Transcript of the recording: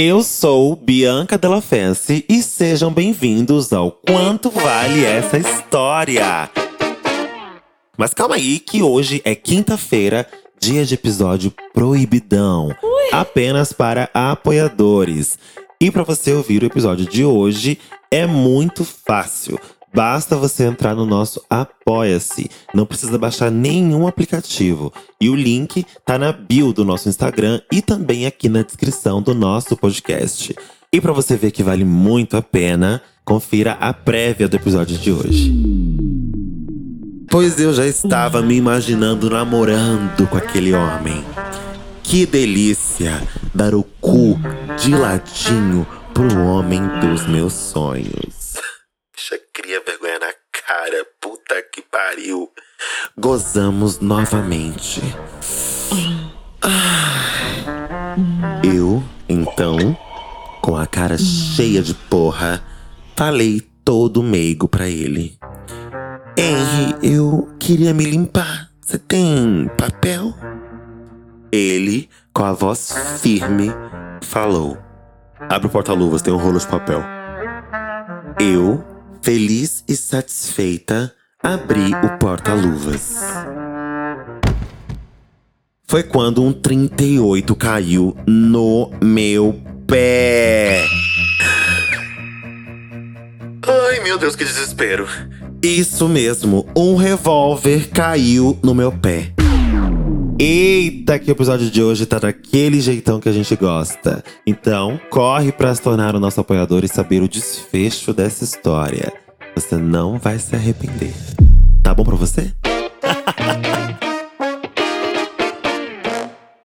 Eu sou Bianca Della Fence e sejam bem-vindos ao Quanto Vale Essa História. Mas calma aí que hoje é quinta-feira, dia de episódio proibidão, apenas para apoiadores. E para você ouvir o episódio de hoje é muito fácil. Basta você entrar no nosso Apoia-se. Não precisa baixar nenhum aplicativo. E o link tá na bio do nosso Instagram e também aqui na descrição do nosso podcast. E para você ver que vale muito a pena, confira a prévia do episódio de hoje. Pois eu já estava me imaginando namorando com aquele homem. Que delícia dar o cu de ladinho pro homem dos meus sonhos. Já cria vergonha na cara, puta que pariu. Gozamos novamente. Ah. Eu, então, com a cara cheia de porra, falei todo meigo pra ele. Henry, eu queria me limpar. Você tem papel? Ele, com a voz firme, falou: Abre o porta-luvas, tem um rolo de papel. Eu, feliz e satisfeita, abri o porta-luvas. Foi quando um 38 caiu no meu pé. Ai, meu Deus, que desespero. Isso mesmo, um revólver caiu no meu pé. Eita, que o episódio de hoje tá daquele jeitão que a gente gosta. Então, corre para se tornar o nosso apoiador e saber o desfecho dessa história. Você não vai se arrepender. Tá bom pra você?